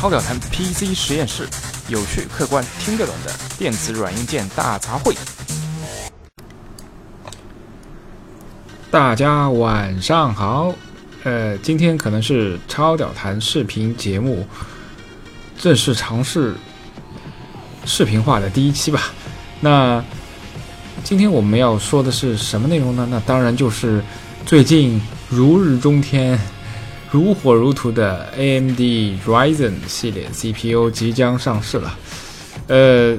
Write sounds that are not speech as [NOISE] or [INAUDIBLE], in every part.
超表谈 PC 实验室，有趣、客观、听得懂的电子软硬件大杂烩。大家晚上好，呃，今天可能是超屌谈视频节目正式尝试视频化的第一期吧。那今天我们要说的是什么内容呢？那当然就是最近如日中天。如火如荼的 AMD Ryzen 系列 CPU 即将上市了。呃，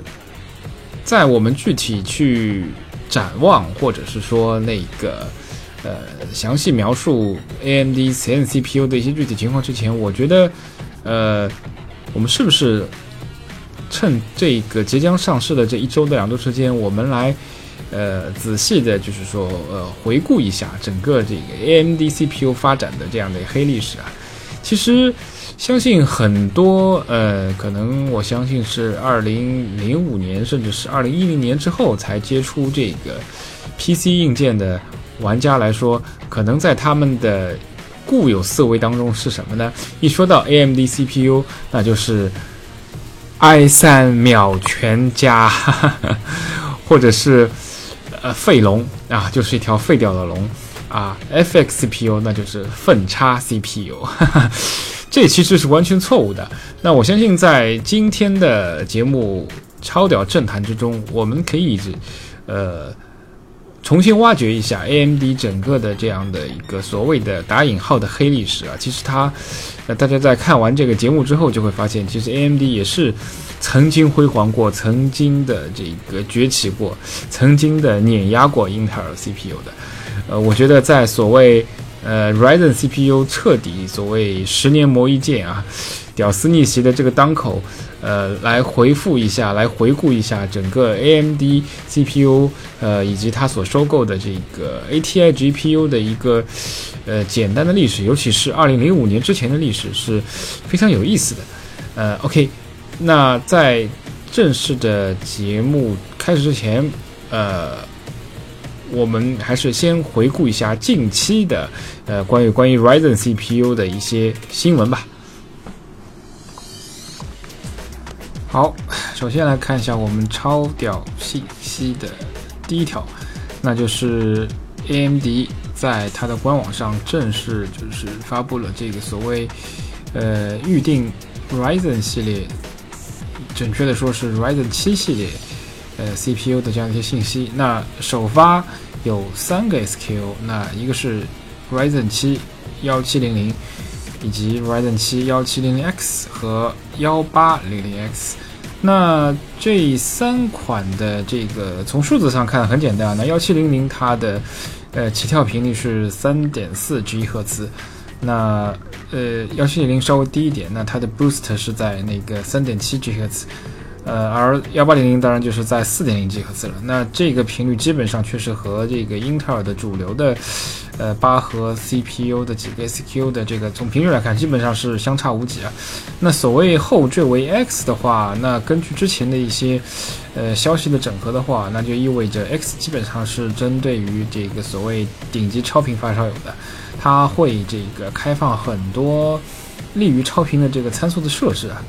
在我们具体去展望，或者是说那个呃详细描述 AMD Zen CPU 的一些具体情况之前，我觉得，呃，我们是不是趁这个即将上市的这一周的两周时间，我们来。呃，仔细的，就是说，呃，回顾一下整个这个 AMD CPU 发展的这样的黑历史啊。其实，相信很多，呃，可能我相信是二零零五年，甚至是二零一零年之后才接触这个 PC 硬件的玩家来说，可能在他们的固有思维当中是什么呢？一说到 AMD CPU，那就是 i 三秒全家，[LAUGHS] 或者是。呃，废龙啊，就是一条废掉的龙啊。FX CPU 那就是粪叉 CPU，[LAUGHS] 这其实是完全错误的。那我相信在今天的节目超屌政坛之中，我们可以呃重新挖掘一下 AMD 整个的这样的一个所谓的打引号的黑历史啊。其实它，呃，大家在看完这个节目之后，就会发现，其实 AMD 也是。曾经辉煌过，曾经的这个崛起过，曾经的碾压过英特尔 CPU 的，呃，我觉得在所谓呃 Ryzen CPU 彻底所谓十年磨一剑啊，屌丝逆袭的这个当口，呃，来回复一下，来回顾一下整个 AMD CPU，呃，以及它所收购的这个 ATI GPU 的一个呃简单的历史，尤其是二零零五年之前的历史是非常有意思的，呃，OK。那在正式的节目开始之前，呃，我们还是先回顾一下近期的呃关于关于 Ryzen CPU 的一些新闻吧。好，首先来看一下我们超屌信息的第一条，那就是 AMD 在它的官网上正式就是发布了这个所谓呃预定 Ryzen 系列。准确的说是 Ryzen 七系列，呃 CPU 的这样一些信息。那首发有三个 SKU，那一个是 Ryzen 七幺七零零，以及 Ryzen 七幺七零零 X 和幺八零零 X。那这三款的这个从数字上看很简单啊，那幺七零零它的呃起跳频率是三点四 G 赫兹。那呃，幺七零零稍微低一点，那它的 boost 是在那个三点七 G 赫兹，呃，而幺八零零当然就是在四点零 G 赫兹了。那这个频率基本上确实和这个英特尔的主流的呃八核 CPU 的几个 SQ 的这个从频率来看，基本上是相差无几啊。那所谓后缀为 X 的话，那根据之前的一些呃消息的整合的话，那就意味着 X 基本上是针对于这个所谓顶级超频发烧友的。它会这个开放很多利于超频的这个参数的设置啊。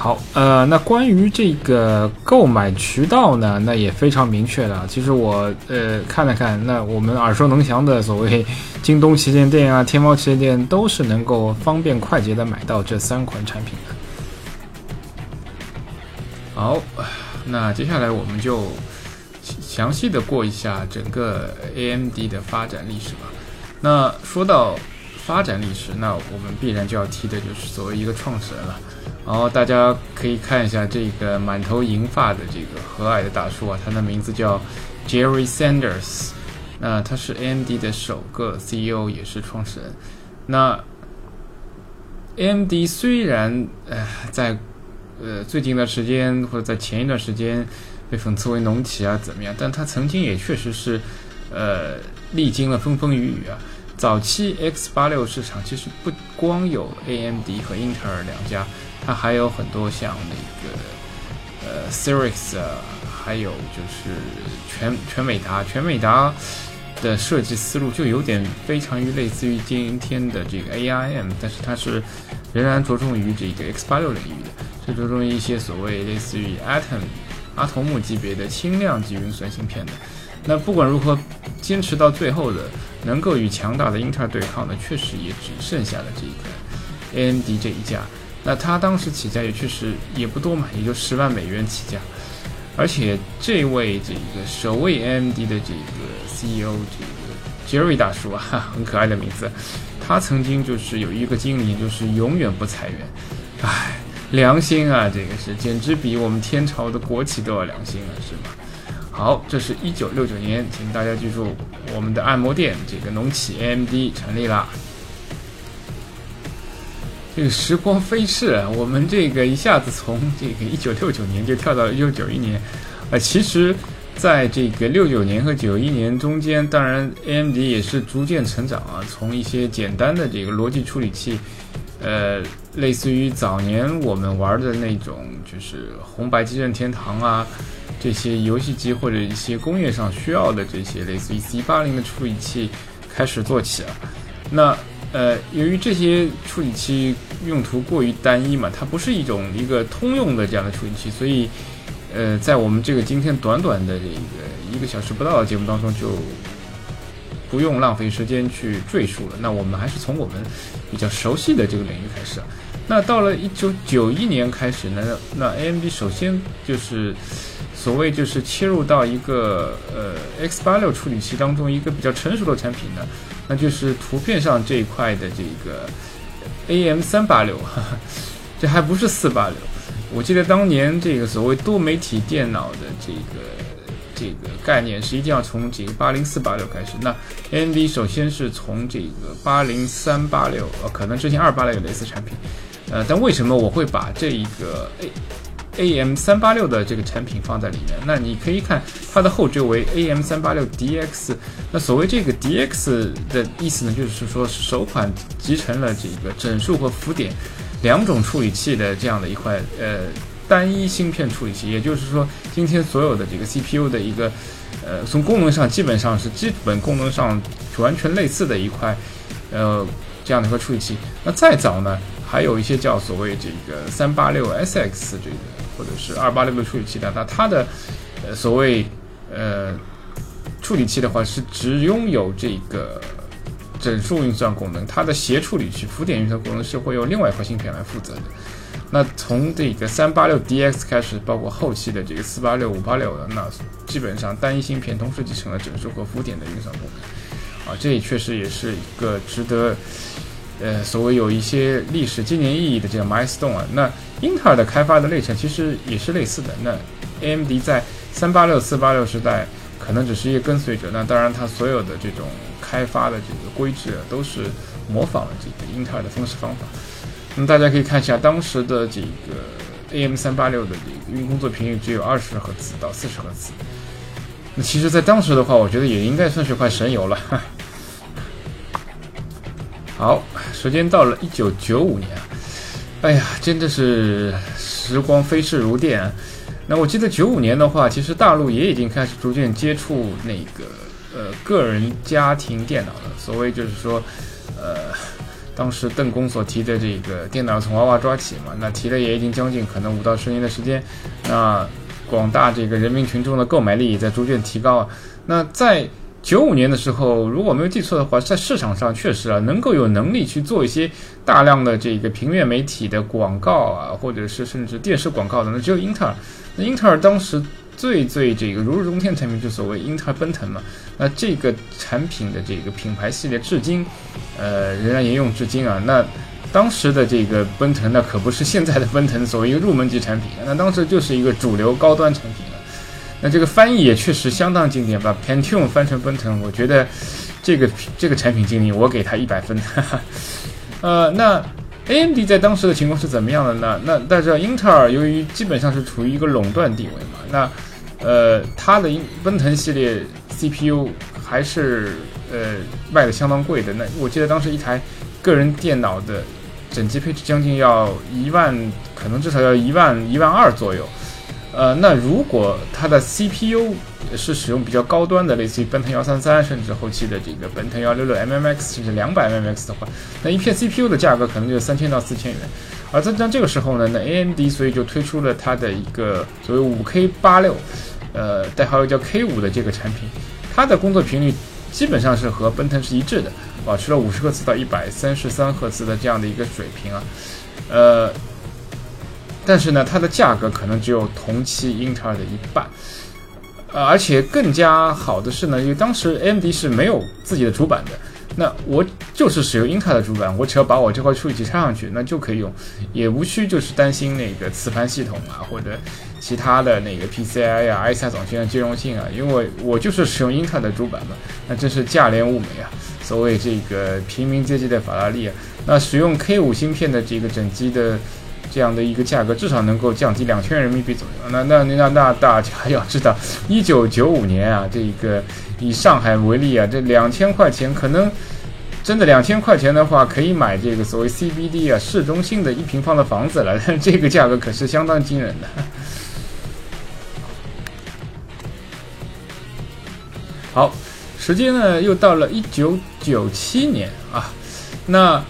好，呃，那关于这个购买渠道呢，那也非常明确了。其实我呃看了看，那我们耳熟能详的所谓京东旗舰店啊、天猫旗舰店，都是能够方便快捷的买到这三款产品的。好，那接下来我们就。详细的过一下整个 AMD 的发展历史吧。那说到发展历史，那我们必然就要提的就是所谓一个创始人了。然后大家可以看一下这个满头银发的这个和蔼的大叔啊，他的名字叫 Jerry Sanders。那他是 AMD 的首个 CEO，也是创始人。那 AMD 虽然呃在呃最近一段时间或者在前一段时间。被讽刺为农企啊，怎么样？但他曾经也确实是，呃，历经了风风雨雨啊。早期 X 八六市场其实不光有 AMD 和英特尔两家，它还有很多像那个呃 Cyrix 啊，还有就是全全美达。全美达的设计思路就有点非常于类似于今天的这个 AIM，但是它是仍然着重于这个 X 八六领域的，是着重于一些所谓类似于 Atom 阿童木级别的轻量级运算芯片的。那不管如何，坚持到最后的，能够与强大的英特尔对抗的，确实也只剩下了这个 AMD 这一家。那他当时起价也确实也不多嘛，也就十万美元起价。而且这位这个首位 AMD 的这个 CEO 这个 Jerry 大叔啊，[LAUGHS] 很可爱的名字。他曾经就是有一个经历，就是永远不裁员。唉，良心啊，这个是简直比我们天朝的国企都要良心了，是吗？好，这是一九六九年，请大家记住，我们的按摩店这个农企 AMD 成立了。这个时光飞逝，啊，我们这个一下子从这个一九六九年就跳到了一九九一年，呃，其实在这个六九年和九一年中间，当然 AMD 也是逐渐成长啊，从一些简单的这个逻辑处理器，呃，类似于早年我们玩的那种，就是红白机任天堂啊。这些游戏机或者一些工业上需要的这些类似于 C 八零的处理器开始做起啊。那呃，由于这些处理器用途过于单一嘛，它不是一种一个通用的这样的处理器，所以呃，在我们这个今天短短的这个一个小时不到的节目当中，就不用浪费时间去赘述了。那我们还是从我们比较熟悉的这个领域开始。那到了一九九一年开始呢，那 AMD 首先就是所谓就是切入到一个呃 X 八六处理器当中一个比较成熟的产品呢，那就是图片上这一块的这个 AM 三八六，[LAUGHS] 这还不是四八六。我记得当年这个所谓多媒体电脑的这个这个概念是一定要从这个八零四八六开始。那 AMD 首先是从这个八零三八六，呃，可能之前二八六有类似产品。呃，但为什么我会把这一个 A.M. 三八六的这个产品放在里面？那你可以看它的后缀为 A M 三八六 D X。那所谓这个 D X 的意思呢，就是说首款集成了这个整数和浮点两种处理器的这样的一块呃单一芯片处理器。也就是说，今天所有的这个 C P U 的一个呃从功能上基本上是基本功能上完全类似的一块呃这样的一个处理器。那再早呢？还有一些叫所谓这个三八六 SX 这个，或者是二八六的处理器的，那它的呃所谓呃处理器的话是只拥有这个整数运算功能，它的斜处理器浮点运算功能是会由另外一块芯片来负责的。那从这个三八六 DX 开始，包括后期的这个四八六、五八六的，那基本上单一芯片同时集成了整数和浮点的运算功能。啊，这也确实也是一个值得。呃，所谓有一些历史纪念意义的这个 milestone 啊，那英特尔的开发的历程其实也是类似的。那 AMD 在三八六、四八六时代可能只是一个跟随者，那当然它所有的这种开发的这个规制都是模仿了这个英特尔的方式方法。那么大家可以看一下当时的这个 AM 三八六的这个运工作频率只有二十赫兹到四十赫兹。那其实，在当时的话，我觉得也应该算是块神游了。好，时间到了一九九五年，哎呀，真的是时光飞逝如电。那我记得九五年的话，其实大陆也已经开始逐渐接触那个呃个人家庭电脑了。所谓就是说，呃，当时邓公所提的这个电脑从娃娃抓起嘛，那提了也已经将近可能五到十年的时间。那广大这个人民群众的购买力也在逐渐提高啊。那在九五年的时候，如果没有记错的话，在市场上确实啊，能够有能力去做一些大量的这个平面媒体的广告啊，或者是甚至电视广告的，那只有英特尔。那英特尔当时最最这个如日中天产品，就所谓英特尔奔腾嘛。那这个产品的这个品牌系列，至今，呃，仍然沿用至今啊。那当时的这个奔腾，那可不是现在的奔腾，所谓一个入门级产品，那当时就是一个主流高端产品。那这个翻译也确实相当经典，把 Pentium 翻成奔腾，我觉得这个这个产品经理，我给他一百分。[LAUGHS] 呃，那 AMD 在当时的情况是怎么样的呢？那但是英特尔由于基本上是处于一个垄断地位嘛，那呃，它的奔腾系列 CPU 还是呃卖的相当贵的。那我记得当时一台个人电脑的整机配置将近要一万，可能至少要一万一万二左右。呃，那如果它的 CPU 是使用比较高端的，类似于奔腾幺三三，甚至后期的这个奔腾幺六六 MMX，甚至两百 MMX 的话，那一片 CPU 的价格可能就三千到四千元。而在像这个时候呢，那 AMD 所以就推出了它的一个所谓五 K 八六，呃，代号又叫 K 五的这个产品，它的工作频率基本上是和奔腾是一致的，保持了五十赫兹到一百三十三赫兹的这样的一个水平啊，呃。但是呢，它的价格可能只有同期英特尔的一半，呃，而且更加好的是呢，因为当时 AMD 是没有自己的主板的，那我就是使用英特尔的主板，我只要把我这块处理器插上去，那就可以用，也无需就是担心那个磁盘系统啊或者其他的那个 PCI 呀、ISA 总线的兼容性啊，因为我就是使用英特尔的主板嘛，那真是价廉物美啊，所谓这个平民阶级的法拉利啊，那使用 K 五芯片的这个整机的。这样的一个价格至少能够降低两千元人民币左右。那那那那大家要知道，一九九五年啊，这个以上海为例啊，这两千块钱可能真的两千块钱的话，可以买这个所谓 CBD 啊市中心的一平方的房子了。[LAUGHS] 这个价格可是相当惊人的。好，时间呢又到了一九九七年啊，那。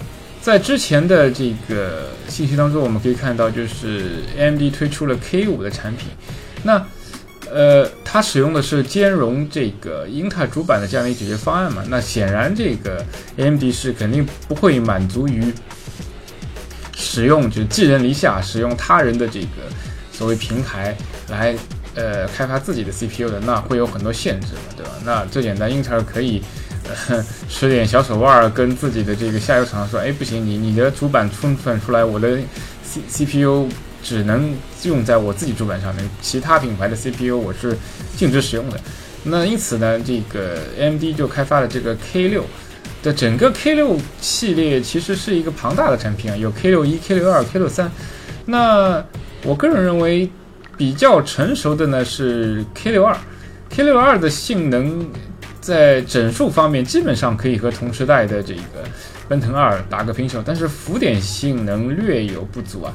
在之前的这个信息当中，我们可以看到，就是 AMD 推出了 K 五的产品。那，呃，它使用的是兼容这个英特尔主板的这样的一解决方案嘛？那显然，这个 AMD 是肯定不会满足于使用就寄人篱下，使用他人的这个所谓平台来呃开发自己的 CPU 的，那会有很多限制嘛，对吧？那最简单，英特尔可以。[LAUGHS] 使点小手腕，跟自己的这个下游厂商说：“哎，不行，你你的主板充分出来，我的 C C P U 只能用在我自己主板上面，其他品牌的 C P U 我是禁止使用的。”那因此呢，这个 M D 就开发了这个 K 六的整个 K 六系列，其实是一个庞大的产品啊，有 K 六一、K 六二、K 六三。那我个人认为比较成熟的呢是 K 六二，K 六二的性能。在整数方面，基本上可以和同时代的这个奔腾二打个平手，但是浮点性能略有不足啊。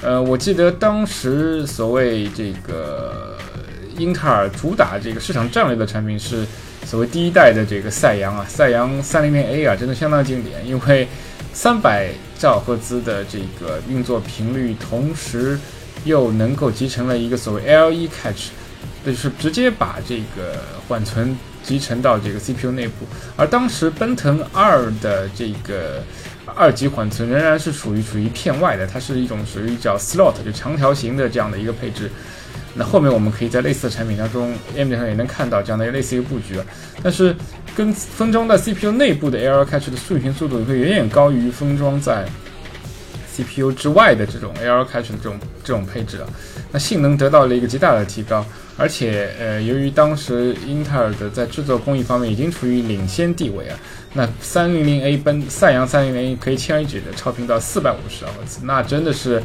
呃，我记得当时所谓这个英特尔主打这个市场战略的产品是所谓第一代的这个赛扬啊，赛扬三零零 A 啊，真的相当经典，因为三百兆赫兹的这个运作频率，同时又能够集成了一个所谓 LE Cache，就是直接把这个缓存。集成到这个 CPU 内部，而当时奔腾二的这个二级缓存仍然是属于属于片外的，它是一种属于叫 slot 就长条形的这样的一个配置。那后面我们可以在类似的产品当中，AMD 上也能看到这样的类似一个布局。但是跟封装在 CPU 内部的 AR Cache 的竖屏速度会远远高于封装在 CPU 之外的这种 AR Cache 的这种这种配置啊，那性能得到了一个极大的提高。而且，呃，由于当时英特尔的在制作工艺方面已经处于领先地位啊，那 300A 奔赛扬 300A 可以轻而易举的超频到450毫赫兹，那真的是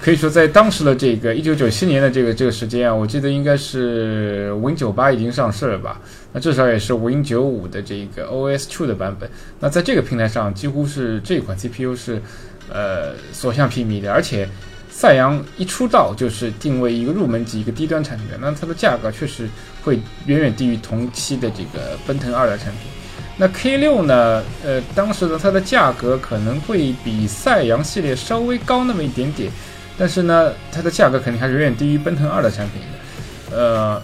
可以说在当时的这个1997年的这个这个时间啊，我记得应该是 Win98 已经上市了吧？那至少也是 Win95 的这个 OS two 的版本。那在这个平台上，几乎是这款 CPU 是呃所向披靡的，而且。赛扬一出道就是定位一个入门级、一个低端产品，那它的价格确实会远远低于同期的这个奔腾二代产品。那 K 六呢？呃，当时的它的价格可能会比赛扬系列稍微高那么一点点，但是呢，它的价格肯定还是远远低于奔腾二的产品的。呃，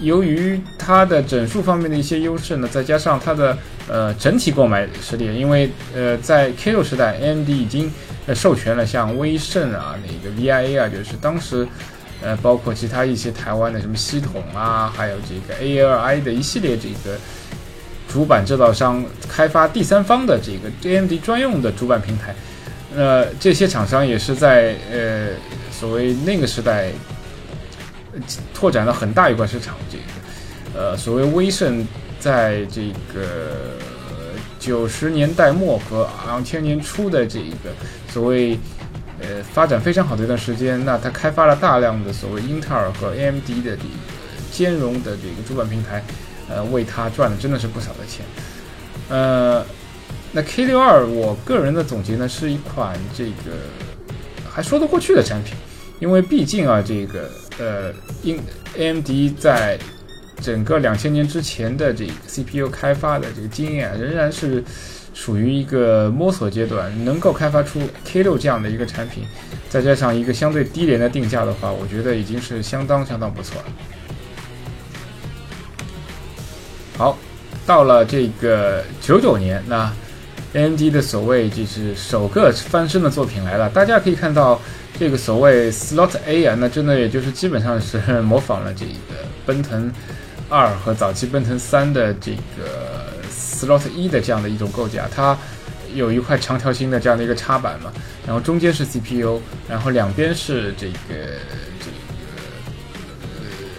由于它的整数方面的一些优势呢，再加上它的呃整体购买实力，因为呃在 K 六时代，AMD 已经。呃，授权了像威盛啊，那个 VIA 啊，就是当时，呃，包括其他一些台湾的什么系统啊，还有这个 ALI 的一系列这个主板制造商开发第三方的这个 AMD 专用的主板平台，呃，这些厂商也是在呃所谓那个时代拓展了很大一块市场。这个呃，所谓威盛在这个九十年代末和两千年初的这一个。所谓，呃，发展非常好的一段时间，那它开发了大量的所谓英特尔和 AMD 的这兼容的这个主板平台，呃，为它赚了真的是不少的钱。呃，那 K 六二，我个人的总结呢，是一款这个还说得过去的产品，因为毕竟啊，这个呃，英 AMD 在整个两千年之前的这个 CPU 开发的这个经验仍然是属于一个摸索阶段，能够开发出 K6 这样的一个产品，再加上一个相对低廉的定价的话，我觉得已经是相当相当不错了。好，到了这个九九年，那 AMD 的所谓就是首个翻身的作品来了，大家可以看到。这个所谓 Slot A 啊，那真的也就是基本上是模仿了这个奔腾二和早期奔腾三的这个 Slot 一的这样的一种构架。它有一块长条形的这样的一个插板嘛，然后中间是 CPU，然后两边是这个这个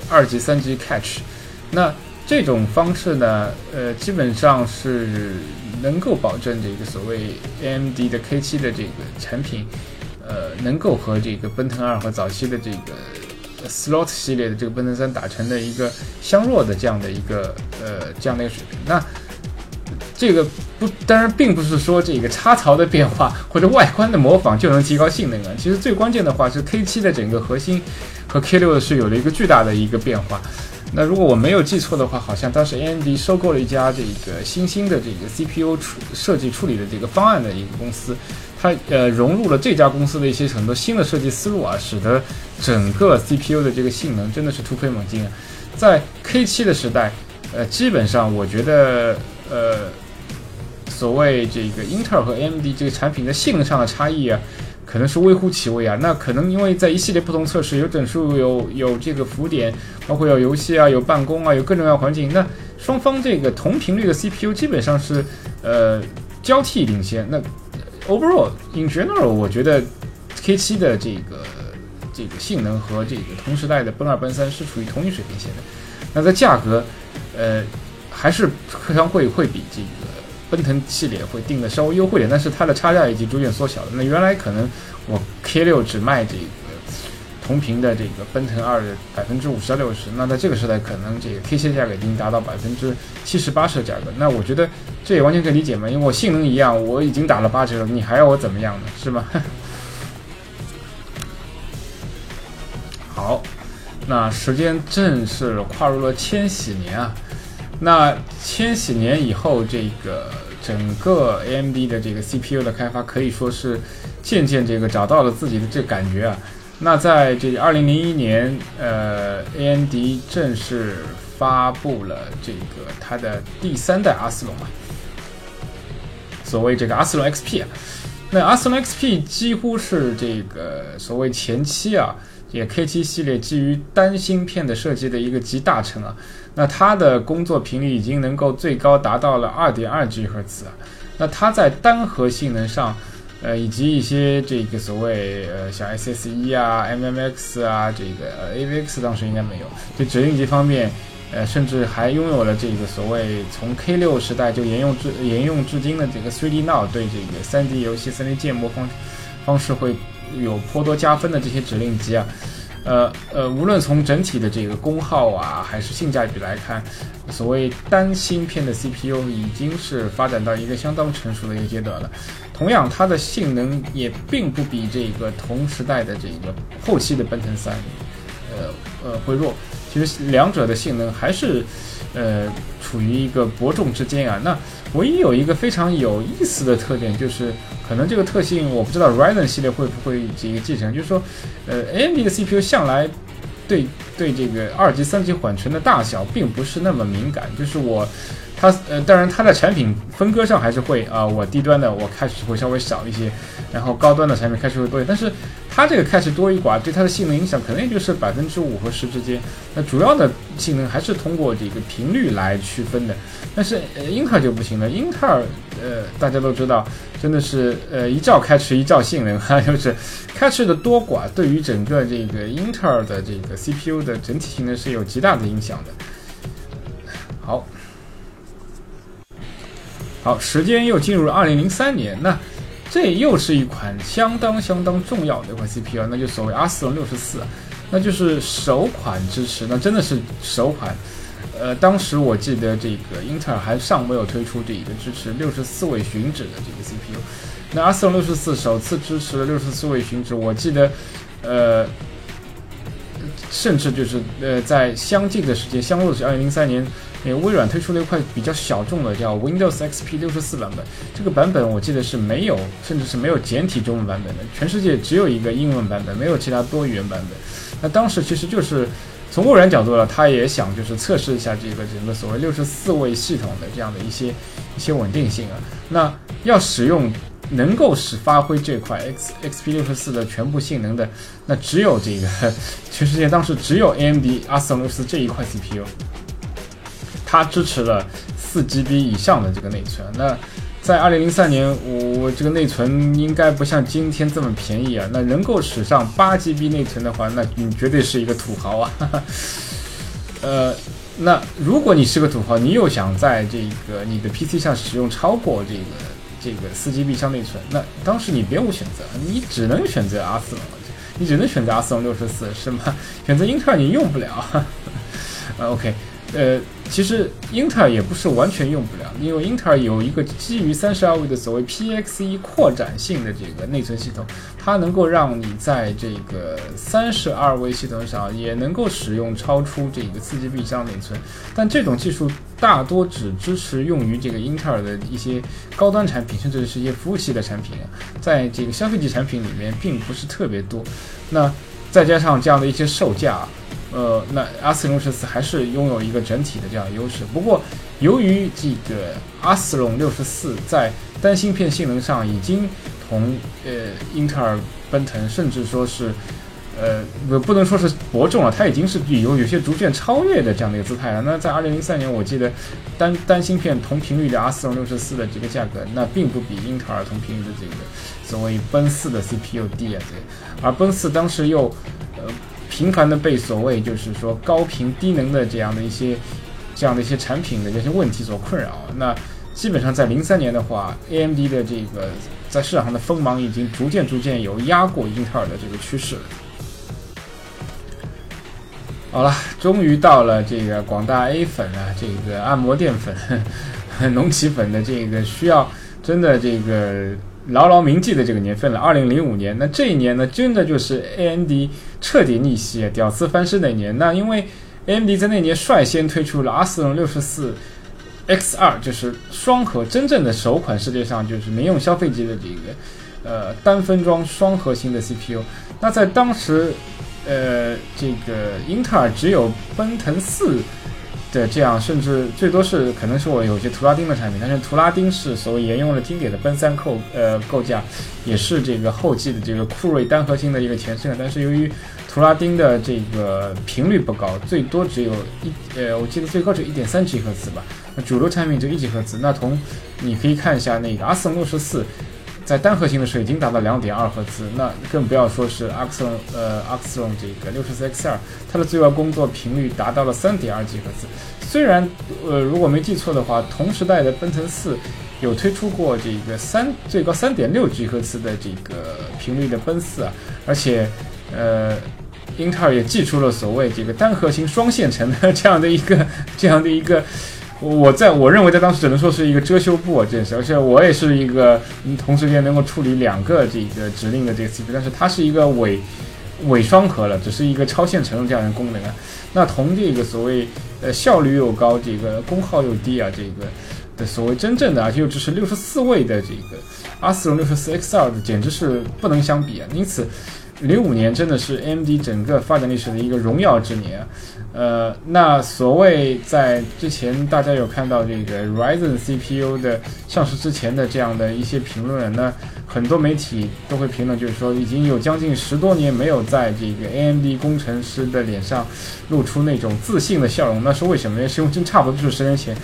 二级、三级 catch，。那这种方式呢，呃，基本上是能够保证这个所谓 AMD 的 K7 的这个产品。呃，能够和这个奔腾二和早期的这个 Slot 系列的这个奔腾三打成的一个相若的这样的一个呃这样的一个水平。那这个不，当然并不是说这个插槽的变化 [LAUGHS] 或者外观的模仿就能提高性能啊。其实最关键的话是 K7 的整个核心和 K6 是有了一个巨大的一个变化。那如果我没有记错的话，好像当时 AMD 收购了一家这个新兴的这个 CPU 处设计处理的这个方案的一个公司。它呃融入了这家公司的一些很多新的设计思路啊，使得整个 CPU 的这个性能真的是突飞猛进啊。在 K7 的时代，呃，基本上我觉得呃，所谓这个英特尔和 AMD 这个产品的性能上的差异啊，可能是微乎其微啊。那可能因为在一系列不同测试，有整数，有有这个浮点，包括有游戏啊，有办公啊，有各种各样环境，那双方这个同频率的 CPU 基本上是呃交替领先。那 Overall, in general，我觉得 K7 的这个这个性能和这个同时代的奔二、奔三是处于同一水平线的。那在价格，呃，还是可能会会比这个奔腾系列会定的稍微优惠点，但是它的差价已经逐渐缩小了。那原来可能我 K6 只卖这个。同屏的这个奔腾二的百分之五十到六十，那在这个时代，可能这个 K 七价格已经达到百分之七十八十的价格。那我觉得这也完全可以理解嘛，因为我性能一样，我已经打了八折了，你还要我怎么样呢？是吧？[LAUGHS] 好，那时间正式跨入了千禧年啊。那千禧年以后，这个整个 AMD 的这个 CPU 的开发可以说是渐渐这个找到了自己的这感觉啊。那在这二零零一年，呃，AMD 正式发布了这个它的第三代阿斯隆啊，所谓这个阿斯隆 XP 啊，那阿斯隆 XP 几乎是这个所谓前期啊，也 K7 系列基于单芯片的设计的一个集大成啊，那它的工作频率已经能够最高达到了二点二 G 赫兹啊，那它在单核性能上。呃，以及一些这个所谓呃，像 SSE 啊、MMX 啊，这个 AVX 当时应该没有。对指令集方面，呃，甚至还拥有了这个所谓从 K6 时代就沿用至沿用至今的这个 3D Now，对这个 3D 游戏、3D 建模方方式会有颇多加分的这些指令集啊。呃呃，无论从整体的这个功耗啊，还是性价比来看，所谓单芯片的 CPU 已经是发展到一个相当成熟的一个阶段了。同样，它的性能也并不比这个同时代的这个后期的奔腾三，呃呃会弱。其实两者的性能还是呃处于一个伯仲之间啊。那唯一有一个非常有意思的特点就是。可能这个特性我不知道，Ryzen 系列会不会这个继承？就是说，呃，AMD 的 CPU 向来对对这个二级、三级缓存的大小并不是那么敏感。就是我，它呃，当然它的产品分割上还是会啊，我低端的我开始会稍微少一些，然后高端的产品开始会多一些。但是它这个开始多一寡，对它的性能影响可能也就是百分之五和十之间。那主要的性能还是通过这个频率来区分的。但是呃，英特尔就不行了，英特尔呃，大家都知道。真的是，呃，一兆开驰一兆性能哈，就是开驰的多寡对于整个这个英特尔的这个 CPU 的整体性能是有极大的影响的。好，好，时间又进入了二零零三年，那这又是一款相当相当重要的一款 CPU，那就所谓阿斯隆六十四，那就是首款支持，那真的是首款。呃，当时我记得这个英特尔还尚没有推出这一个支持六十四位寻址的这个 CPU。那阿斯隆六十四首次支持了六十四位寻址，我记得，呃，甚至就是呃在相近的时间，相落是二零零三年，那个微软推出了一块比较小众的叫 Windows XP 六十四版本。这个版本我记得是没有，甚至是没有简体中文版本的，全世界只有一个英文版本，没有其他多语言版本。那当时其实就是从微软角度了，他也想就是测试一下这个整个所谓六十四位系统的这样的一些一些稳定性啊。那要使用。能够使发挥这块 X XP 六十四的全部性能的，那只有这个全世界当时只有 AMD 阿斯隆六十这一块 CPU，它支持了四 GB 以上的这个内存。那在二零零三年，我这个内存应该不像今天这么便宜啊。那能够使上八 GB 内存的话，那你绝对是一个土豪啊。[LAUGHS] 呃，那如果你是个土豪，你又想在这个你的 PC 上使用超过这个。这个四 GB 上内存，那当时你别无选择，你只能选择阿斯隆，你只能选择阿斯隆六十四，是吗？选择英特尔你用不了。[LAUGHS] 呃，OK，呃。其实英特尔也不是完全用不了，因为英特尔有一个基于三十二位的所谓 PXE 扩展性的这个内存系统，它能够让你在这个三十二位系统上也能够使用超出这个四 GB 以上内存。但这种技术大多只支持用于这个英特尔的一些高端产品，甚至是一些服务器的产品，在这个消费级产品里面并不是特别多。那再加上这样的一些售价。呃，那阿斯隆六十四还是拥有一个整体的这样优势。不过，由于这个阿斯隆六十四在单芯片性能上已经同呃英特尔、奔腾，甚至说是呃不不能说是伯仲了，它已经是有有些逐渐超越的这样的一个姿态了。那在二零零三年，我记得单单芯片同频率的阿斯隆六十四的这个价格，那并不比英特尔同频率的这个所谓奔四的 CPU 低啊，这，而奔四当时又呃。频繁的被所谓就是说高频低能的这样的一些这样的一些产品的这些问题所困扰。那基本上在零三年的话，AMD 的这个在市场上的锋芒已经逐渐逐渐有压过英特尔的这个趋势了。好了，终于到了这个广大 A 粉啊，这个按摩店粉、[LAUGHS] 农起粉的这个需要真的这个。牢牢铭记的这个年份了，二零零五年。那这一年呢，真的就是 AMD 彻底逆袭、屌丝翻身那年。那因为 AMD 在那年率先推出了阿斯隆六十四 X 二，就是双核真正的首款世界上就是民用消费级的这个呃单分装双核心的 CPU。那在当时，呃，这个英特尔只有奔腾四。的这样，甚至最多是可能是我有些图拉丁的产品，但是图拉丁是所谓沿用了经典的奔三构呃构架，也是这个后继的这个酷睿单核心的一个前身。但是由于图拉丁的这个频率不高，最多只有一呃，我记得最高只有一点三吉赫兹吧。那主流产品就一吉赫兹。那从你可以看一下那个阿斯隆六十四。在单核心的时候已经达到两点二赫兹，那更不要说是阿克斯隆呃阿克斯隆这个六十四 X 二，它的最高工作频率达到了三点二吉赫兹。虽然呃如果没记错的话，同时代的奔腾四有推出过这个三最高三点六吉赫兹的这个频率的奔四啊，而且呃英特尔也寄出了所谓这个单核心双线程的这样的一个这样的一个。我在我认为在当时只能说是一个遮羞布啊，这是，而且我也是一个同时间能够处理两个这个指令的这个 CPU，但是它是一个伪伪双核了，只是一个超线程的这样的功能啊。那同这个所谓呃效率又高，这个功耗又低啊，这个的所谓真正的而且又支持六十四位的这个阿斯隆六十四 X 二的，简直是不能相比啊。因此，零五年真的是 AMD 整个发展历史的一个荣耀之年。呃，那所谓在之前大家有看到这个 Ryzen CPU 的上市之前的这样的一些评论，那很多媒体都会评论，就是说已经有将近十多年没有在这个 AMD 工程师的脸上露出那种自信的笑容。那是为什么呢？因为真差不多就是十年前、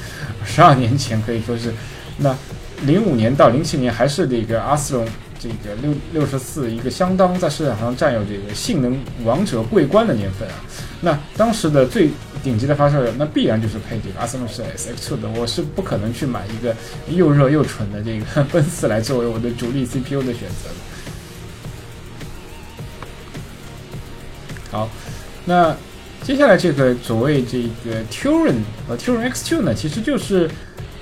十二年前可以说是，那零五年到零七年还是这个阿斯隆。这个六六十四一个相当在市场上占有这个性能王者桂冠的年份啊，那当时的最顶级的发烧友，那必然就是配这个阿斯隆是 S X Two 的，我是不可能去买一个又热又蠢的这个奔四来作为我的主力 C P U 的选择的好，那接下来这个所谓这个 Turin 和 Turin X Two 呢，其实就是。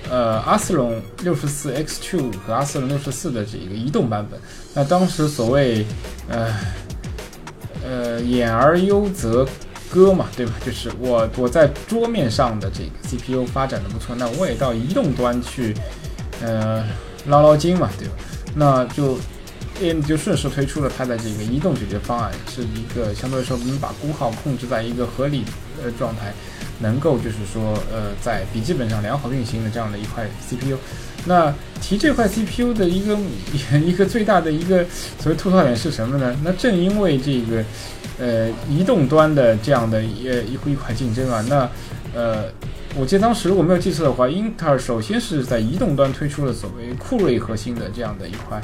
呃，阿斯隆六十四 X2 和阿斯隆六十四的这个移动版本，那当时所谓，呃，呃，演而优则歌嘛，对吧？就是我我在桌面上的这个 CPU 发展的不错，那我也到移动端去，呃，捞捞金嘛，对吧？那就 AM 就顺势推出了它的这个移动解决方案，是一个相对来说我们把功耗控制在一个合理呃状态，能够就是说呃在笔记本上良好运行的这样的一块 CPU。那提这块 CPU 的一个 [LAUGHS] 一个最大的一个所谓吐槽点是什么呢？那正因为这个呃移动端的这样的一一一块竞争啊，那呃我记得当时如果没有记错的话，英特尔首先是在移动端推出了所谓酷睿核心的这样的一块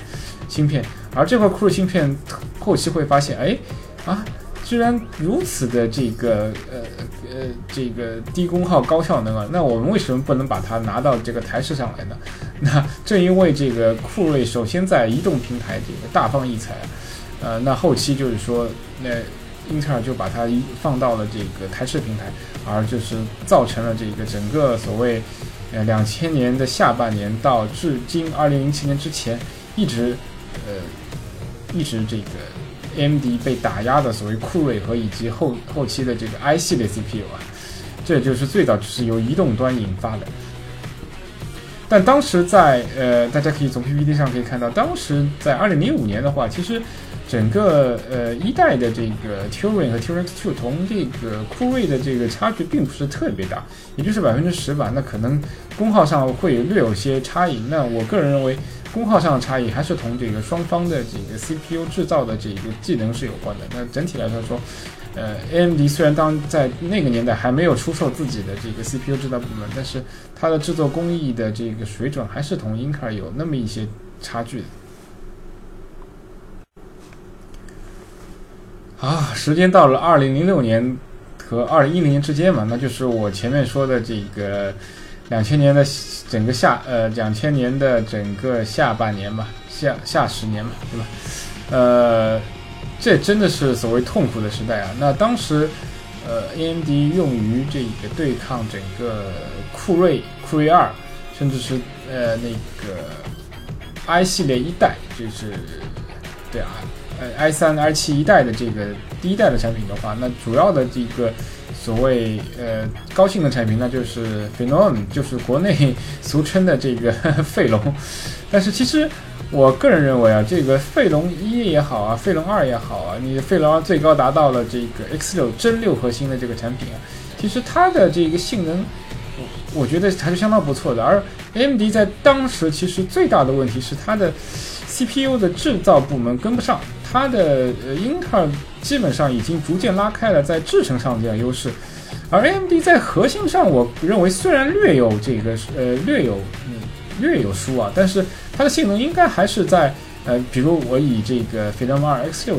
芯片，而这块酷睿芯片后期会发现，哎啊。居然如此的这个呃呃这个低功耗高效能啊，那我们为什么不能把它拿到这个台式上来呢？[LAUGHS] 那正因为这个酷睿首先在移动平台这个大放异彩，呃，那后期就是说，那英特尔就把它放到了这个台式平台，而就是造成了这个整个所谓呃两千年的下半年到至今二零零七年之前，一直呃一直这个。AMD 被打压的所谓酷睿和以及后后期的这个 i 系列 CPU 啊，这就是最早就是由移动端引发的。但当时在呃，大家可以从 PPT 上可以看到，当时在2005年的话，其实整个呃一代的这个 Turing 和 Turing X2 同这个酷睿的这个差距并不是特别大，也就是百分之十吧。那可能功耗上会略有些差异。那我个人认为。功耗上的差异还是同这个双方的这个 CPU 制造的这个技能是有关的。那整体来说说，呃，AMD 虽然当在那个年代还没有出售自己的这个 CPU 制造部门，但是它的制作工艺的这个水准还是同英特尔有那么一些差距的。啊，时间到了二零零六年和二零一零年之间嘛，那就是我前面说的这个。两千年的整个下呃，两千年的整个下半年吧，下下十年嘛，对吧？呃，这真的是所谓痛苦的时代啊。那当时，呃，AMD 用于这个对抗整个酷睿、酷睿二，甚至是呃那个 i 系列一代，就是对啊，呃 i 三、i 七一代的这个第一代的产品的话，那主要的这个。所谓呃高性能产品，那就是 Phenom，就是国内俗称的这个费龙。但是其实我个人认为啊，这个费龙一也好啊，费龙二也好啊，你费龙二最高达到了这个 X 六真六核心的这个产品啊，其实它的这个性能，我觉得还是相当不错的。而 AMD 在当时其实最大的问题是它的 CPU 的制造部门跟不上。它的呃，英特尔基本上已经逐渐拉开了在制程上的优势，而 AMD 在核心上，我认为虽然略有这个呃略有略有输啊，但是它的性能应该还是在呃，比如我以这个飞龙二 X 六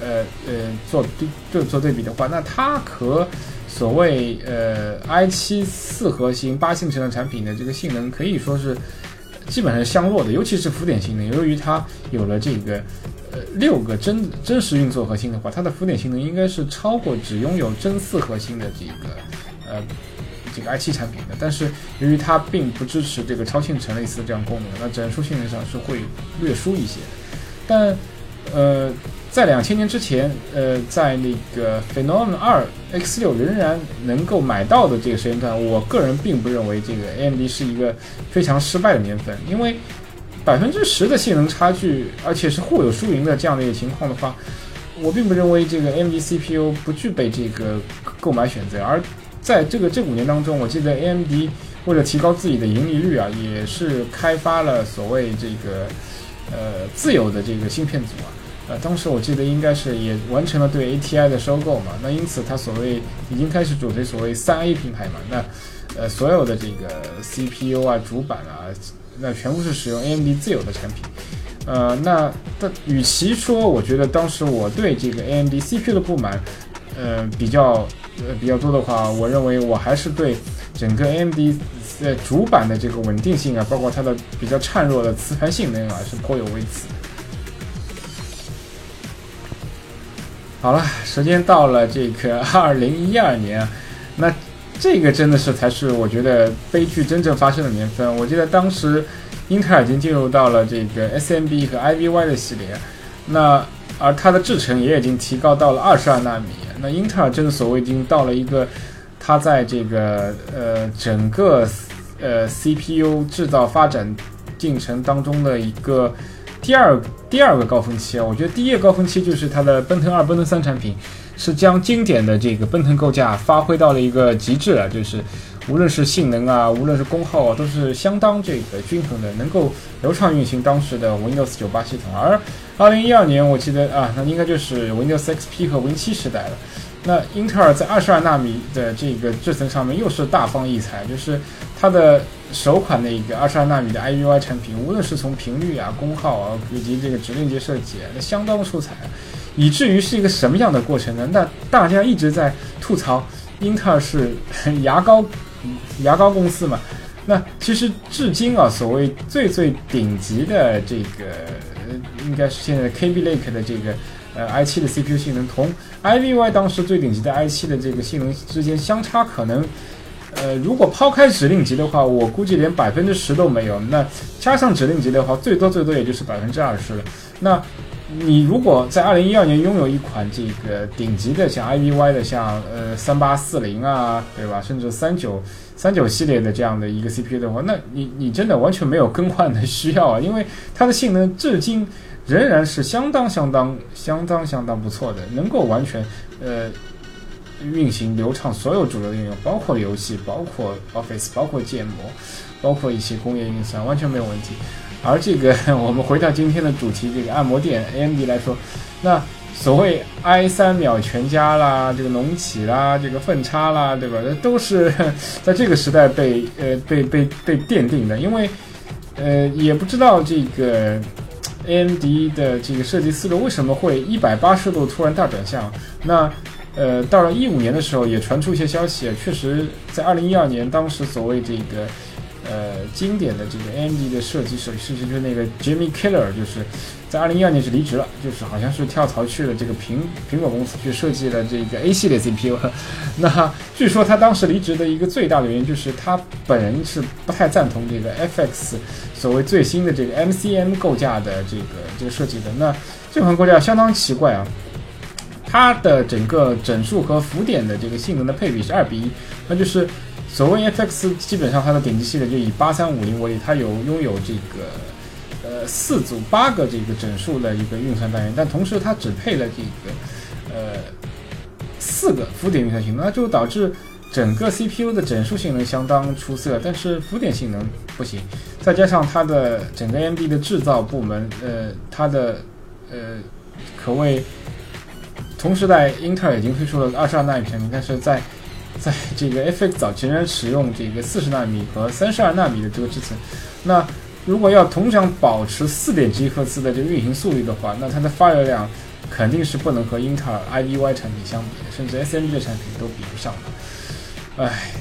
呃呃呃做对对做对比的话，那它和所谓呃 i 七四核心八线程的产品的这个性能可以说是基本上相若的，尤其是浮点性能，由于它有了这个。呃，六个真真实运作核心的话，它的浮点性能应该是超过只拥有真四核心的这个呃这个 i7 产品的。但是由于它并不支持这个超线程类似的这样功能，那整数性能上是会略输一些。但呃，在两千年之前，呃，在那个 Phenom 二 X 六仍然能够买到的这个时间段，我个人并不认为这个 AMD 是一个非常失败的年份，因为。百分之十的性能差距，而且是互有输赢的这样的一个情况的话，我并不认为这个 AMD CPU 不具备这个购买选择。而在这个这五年当中，我记得 AMD 为了提高自己的盈利率啊，也是开发了所谓这个呃自有的这个芯片组啊。呃，当时我记得应该是也完成了对 ATI 的收购嘛。那因此它所谓已经开始主推所谓三 A 平台嘛。那呃所有的这个 CPU 啊、主板啊。那全部是使用 AMD 自有的产品，呃，那但与其说，我觉得当时我对这个 AMD CPU 的不满，呃，比较呃比较多的话，我认为我还是对整个 AMD 呃主板的这个稳定性啊，包括它的比较孱弱的磁盘性能啊，是颇有微词。好了，时间到了这个二零一二年，那。这个真的是才是我觉得悲剧真正发生的年份。我记得当时英特尔已经进入到了这个 SMB 和 IVY 的系列，那而它的制程也已经提高到了二十二纳米。那英特尔真的所谓已经到了一个，它在这个呃整个呃 CPU 制造发展进程当中的一个第二第二个高峰期啊。我觉得第一个高峰期就是它的奔腾二、奔腾三产品，是将经典的这个奔腾构架发挥到了一个极致啊，就是。无论是性能啊，无论是功耗啊，都是相当这个均衡的，能够流畅运行当时的 Windows 九八系统。而二零一二年，我记得啊，那应该就是 Windows XP 和 Win 七时代了。那英特尔在二十二纳米的这个制程上面又是大放异彩，就是它的首款的一个二十二纳米的 IVY 产品，无论是从频率啊、功耗啊，以及这个指令集设计，那相当出彩，以至于是一个什么样的过程呢？那大家一直在吐槽英特尔是牙膏。牙膏公司嘛，那其实至今啊，所谓最最顶级的这个，应该是现在 KB Lake 的这个呃 i7 的 CPU 性能，同 IVY 当时最顶级的 i7 的这个性能之间相差可能，呃，如果抛开指令集的话，我估计连百分之十都没有。那加上指令集的话，最多最多也就是百分之二十了。那你如果在二零一二年拥有一款这个顶级的像 IVY 的像呃三八四零啊，对吧？甚至三九三九系列的这样的一个 CPU 的话，那你你真的完全没有更换的需要啊，[LAUGHS] 因为它的性能至今仍然是相当相当相当相当不错的，能够完全呃运行流畅所有主流的应用，包括游戏，包括 Office，包括建模，包括一些工业运算，完全没有问题。而这个，[LAUGHS] 我们回到今天的主题，这个按摩店 AMD 来说，那所谓 i 三秒全家啦，这个隆起啦，这个奋差啦，对吧？这都是 [LAUGHS] 在这个时代被呃被被被奠定的。因为呃也不知道这个 AMD 的这个设计思路为什么会一百八十度突然大转向。那呃到了一五年的时候，也传出一些消息，确实在二零一二年，当时所谓这个。呃，经典的这个 AMD 的设计设计师就是那个 Jimmy Killer，就是在二零一二年是离职了，就是好像是跳槽去了这个苹苹果公司去设计了这个 A 系列 CPU。[LAUGHS] 那据说他当时离职的一个最大的原因，就是他本人是不太赞同这个 FX 所谓最新的这个 MCM 构架的这个这个设计的。那这款构架相当奇怪啊，它的整个整数和浮点的这个性能的配比是二比一，那就是。所谓 FX，基本上它的顶级系列就以八三五零为例，它有拥有这个呃四组八个这个整数的一个运算单元，但同时它只配了这个呃四个浮点运算性能，那就导致整个 CPU 的整数性能相当出色，但是浮点性能不行。再加上它的整个 AMD 的制造部门，呃，它的呃可谓同时代英特尔已经推出了二十二纳米产品，但是在在这个 FX 早期仍然使用这个四十纳米和三十二纳米的这个制程，那如果要同样保持四点七赫兹的这个运行速率的话，那它的发热量肯定是不能和英特尔 IVY 产品相比的，甚至 SMD 的产品都比不上的。唉，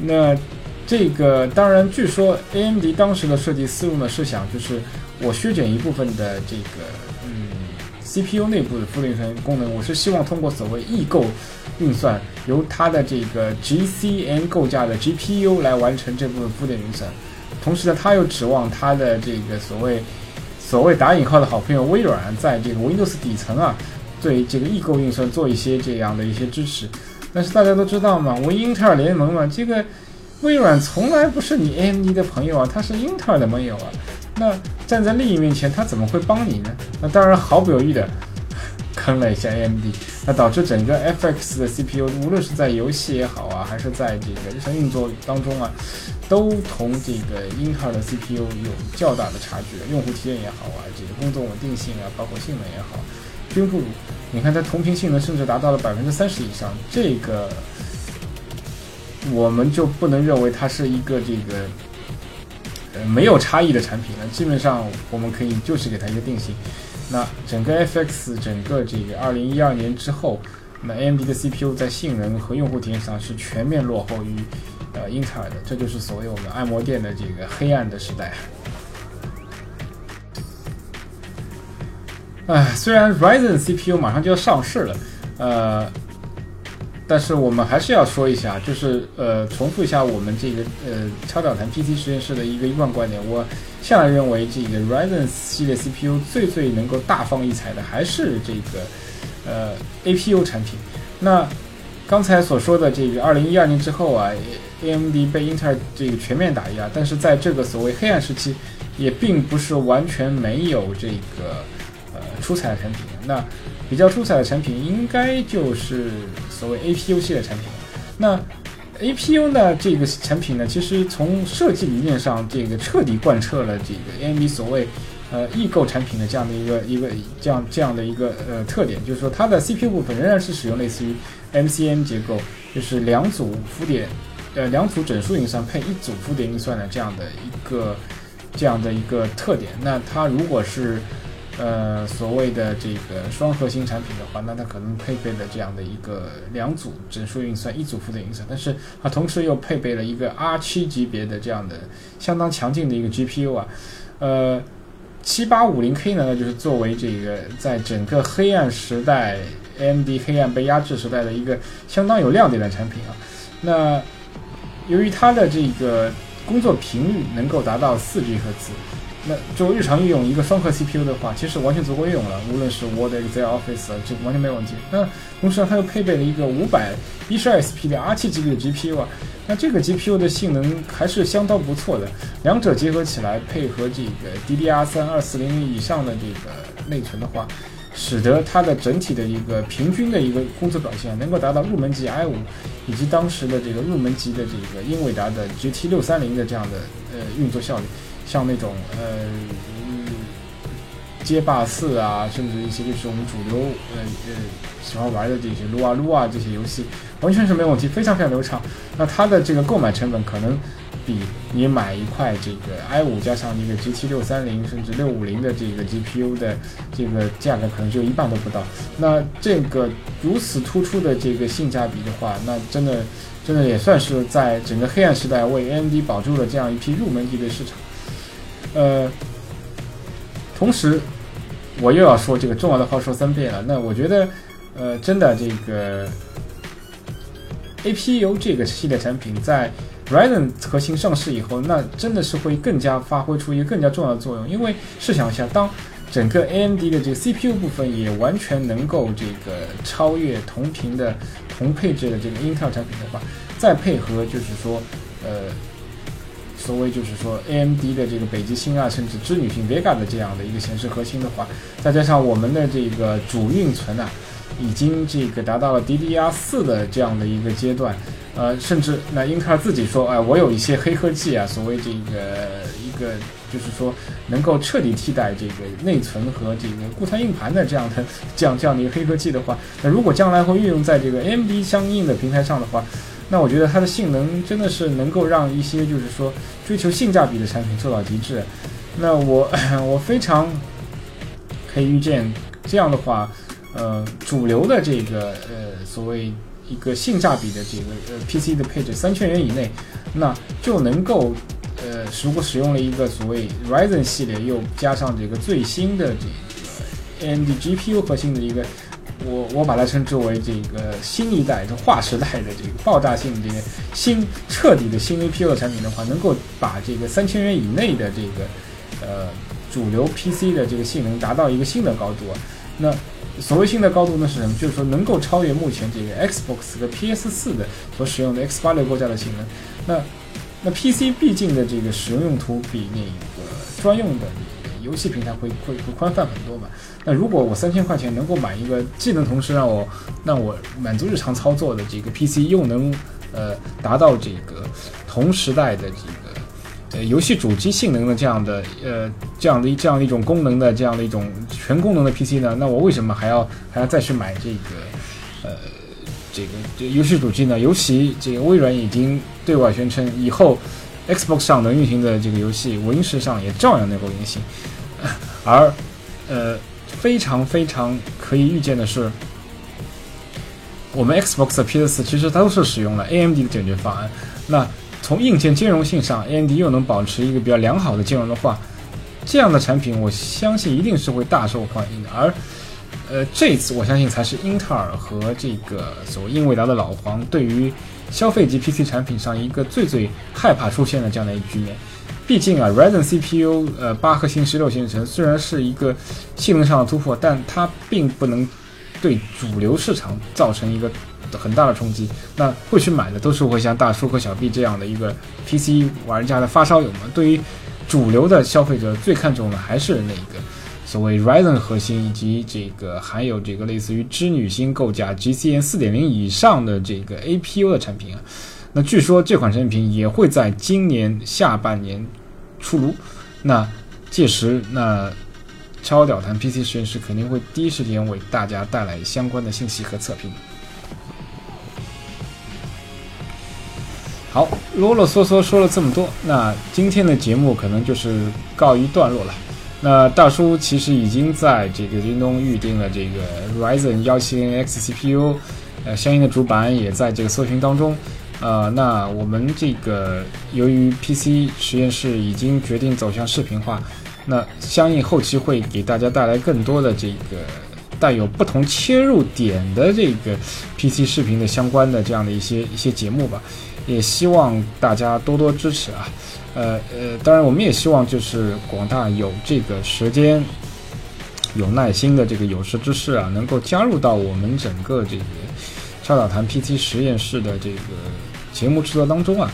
那这个当然，据说 AMD 当时的设计思路呢是想，就是我削减一部分的这个嗯 CPU 内部的负电源功能，我是希望通过所谓异构。运算由它的这个 GCN 构架的 GPU 来完成这部分浮点运算，同时呢，他又指望他的这个所谓所谓打引号的好朋友微软在这个 Windows 底层啊，对这个异构运算做一些这样的一些支持。但是大家都知道嘛，我英特尔联盟嘛，这个微软从来不是你 AMD 的朋友啊，他是英特尔的盟友啊。那站在利益面前，他怎么会帮你呢？那当然毫不犹豫的。坑了一下 AMD，那导致整个 FX 的 CPU，无论是在游戏也好啊，还是在这个日常运作当中啊，都同这个英特尔的 CPU 有较大的差距。用户体验也好啊，这个工作稳定性啊，包括性能也好，均不如。你看它同频性能甚至达到了百分之三十以上，这个我们就不能认为它是一个这个呃没有差异的产品了。基本上我们可以就是给它一个定性。那整个 FX 整个这个二零一二年之后，那 AMD 的 CPU 在性能和用户体验上是全面落后于呃英特尔的，这就是所谓我们按摩店的这个黑暗的时代。哎，虽然 Ryzen CPU 马上就要上市了，呃，但是我们还是要说一下，就是呃重复一下我们这个呃超导谈 PC 实验室的一个一贯观点，我。向来认为，这个 Ryzen 系列 CPU 最最能够大放异彩的还是这个呃 APU 产品。那刚才所说的这个二零一二年之后啊，AMD 被英特尔这个全面打压，但是在这个所谓黑暗时期，也并不是完全没有这个呃出彩的产品。那比较出彩的产品应该就是所谓 APU 系列产品。那 APU 呢这个产品呢，其实从设计理念上，这个彻底贯彻了这个 AMD 所谓。呃，异构产品的这样的一个一个这样这样的一个呃特点，就是说它的 CPU 部分仍然是使用类似于 MCM 结构，就是两组浮点，呃两组整数运算配一组浮点运算的这样的一个这样的一个特点。那它如果是呃所谓的这个双核心产品的话，那它可能配备了这样的一个两组整数运算一组浮点运算，但是它同时又配备了一个 R7 级别的这样的相当强劲的一个 GPU 啊，呃。七八五零 K 呢，那就是作为这个在整个黑暗时代，AMD 黑暗被压制时代的一个相当有亮点的产品啊。那由于它的这个工作频率能够达到四 G 赫兹。那作为日常运用，一个双核 CPU 的话，其实完全足够用了。无论是 Word、Excel、Office，这完全没有问题。那同时呢，它又配备了一个五百一十二 SP 的 R7 级别的 GPU 啊，那这个 GPU 的性能还是相当不错的。两者结合起来，配合这个 DDR3 二四零以上的这个内存的话，使得它的整体的一个平均的一个工作表现能够达到入门级 i5 以及当时的这个入门级的这个英伟达的 GT 六三零的这样的呃运作效率。像那种呃，街霸四啊，甚至一些就是我们主流呃呃喜欢玩的这些撸啊撸啊这些游戏，完全是没问题，非常非常流畅。那它的这个购买成本可能比你买一块这个 i 五加上一个 GT 六三零甚至六五零的这个 GPU 的这个价格可能就一半都不到。那这个如此突出的这个性价比的话，那真的真的也算是在整个黑暗时代为 AMD 保住了这样一批入门级的市场。呃，同时，我又要说这个重要的话说三遍了。那我觉得，呃，真的这个 APU 这个系列产品在 Ryzen 核心上市以后，那真的是会更加发挥出一个更加重要的作用。因为试想一下，当整个 AMD 的这个 CPU 部分也完全能够这个超越同频的同配置的这个 Intel 产品的话，再配合就是说，呃。所谓就是说，AMD 的这个北极星啊，甚至织女星 Vega 的这样的一个显示核心的话，再加上我们的这个主运存啊，已经这个达到了 DDR4 的这样的一个阶段，呃，甚至那英特尔自己说，哎，我有一些黑科技啊，所谓这个一个就是说能够彻底替代这个内存和这个固态硬盘的这样的这样这样的一个黑科技的话，那如果将来会运用在这个 AMD 相应的平台上的话。那我觉得它的性能真的是能够让一些就是说追求性价比的产品做到极致。那我 [LAUGHS] 我非常可以预见这样的话，呃，主流的这个呃所谓一个性价比的这个呃 PC 的配置三千元以内，那就能够呃如果使用了一个所谓 Ryzen 系列，又加上这个最新的这个 AMD GPU 核心的一个。我我把它称之为这个新一代、这划时代的这个爆炸性这个新彻底的新 APU 的产品的话，能够把这个三千元以内的这个呃主流 PC 的这个性能达到一个新的高度。那所谓新的高度呢是什么？就是说能够超越目前这个 Xbox 和 PS4 的所使用的 X86 构架的性能。那那 PC 毕竟的这个使用用途比那个专用的。游戏平台会会会宽泛很多嘛？那如果我三千块钱能够买一个既能同时让我让我满足日常操作的这个 PC，又能呃达到这个同时代的这个呃游戏主机性能的这样的呃这样的一这样的一种功能的这样的一种全功能的 PC 呢？那我为什么还要还要再去买这个呃这个游戏主机呢？尤其这个微软已经对外宣称以后。Xbox 上能运行的这个游戏，Win 十上也照样能够运行。[LAUGHS] 而，呃，非常非常可以预见的是，我们 Xbox 的 PS4 其实都是使用了 AMD 的解决方案。那从硬件兼容性上，AMD 又能保持一个比较良好的兼容的话，这样的产品我相信一定是会大受欢迎的。而，呃，这次我相信才是英特尔和这个所谓英伟达的老黄对于。消费级 PC 产品上一个最最害怕出现的这样的一个局面，毕竟啊，Ryzen CPU 呃八核心十六线程虽然是一个性能上的突破，但它并不能对主流市场造成一个很大的冲击。那会去买的都是会像大叔和小 B 这样的一个 PC 玩家的发烧友们。对于主流的消费者，最看重的还是那一个所谓 Ryzen 核心以及这个含有这个类似于织女星构架 GCN 4.0以上的这个 APU 的产品啊。那据说这款产品也会在今年下半年出炉。那届时，那超屌谈 PC 实验室肯定会第一时间为大家带来相关的信息和测评。好，啰啰嗦嗦说了这么多，那今天的节目可能就是告一段落了。那大叔其实已经在这个京东预定了这个 Ryzen 幺七零 X CPU，呃，相应的主板也在这个搜寻当中。呃，那我们这个由于 PC 实验室已经决定走向视频化，那相应后期会给大家带来更多的这个带有不同切入点的这个 PC 视频的相关的这样的一些一些节目吧，也希望大家多多支持啊。呃呃，当然我们也希望就是广大有这个时间、有耐心的这个有识之士啊，能够加入到我们整个这个超导谈 PT 实验室的这个。节目制作当中啊，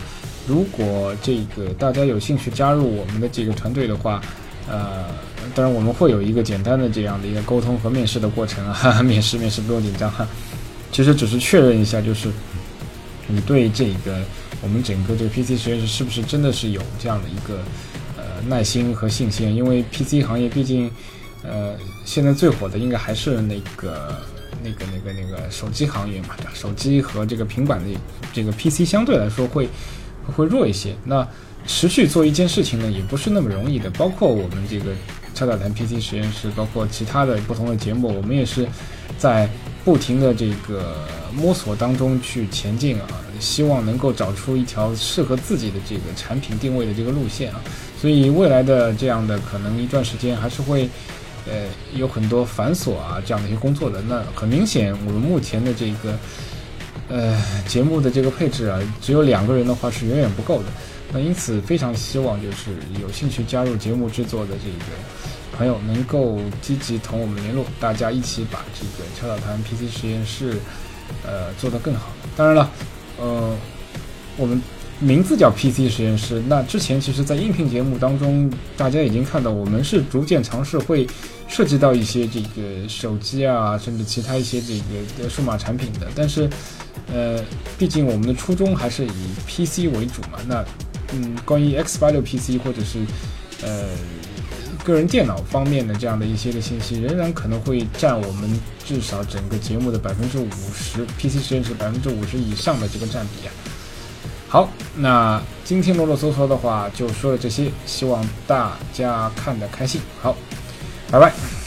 如果这个大家有兴趣加入我们的这个团队的话，呃，当然我们会有一个简单的这样的一个沟通和面试的过程啊，面试面试不用紧张哈，其实只是确认一下，就是你对这个我们整个这个 PC 实验室是不是真的是有这样的一个呃耐心和信心，因为 PC 行业毕竟呃现在最火的应该还是那个。那个、那个、那个手机行业嘛，对吧？手机和这个平板的这个 PC 相对来说会会弱一些。那持续做一件事情呢，也不是那么容易的。包括我们这个超导谈 PC 实验室，包括其他的不同的节目，我们也是在不停的这个摸索当中去前进啊，希望能够找出一条适合自己的这个产品定位的这个路线啊。所以未来的这样的可能一段时间还是会。呃，有很多繁琐啊，这样的一些工作的。那很明显，我们目前的这个呃节目的这个配置啊，只有两个人的话是远远不够的。那因此，非常希望就是有兴趣加入节目制作的这个朋友能够积极同我们联络，大家一起把这个超导谈 PC 实验室呃做得更好。当然了，呃，我们。名字叫 PC 实验室。那之前其实，在音频节目当中，大家已经看到，我们是逐渐尝试会涉及到一些这个手机啊，甚至其他一些这个数码产品的。但是，呃，毕竟我们的初衷还是以 PC 为主嘛。那，嗯，关于 X 八六 PC 或者是呃个人电脑方面的这样的一些的信息，仍然可能会占我们至少整个节目的百分之五十，PC 实验室百分之五十以上的这个占比啊。好，那今天啰啰嗦嗦的话就说了这些，希望大家看得开心。好，拜拜。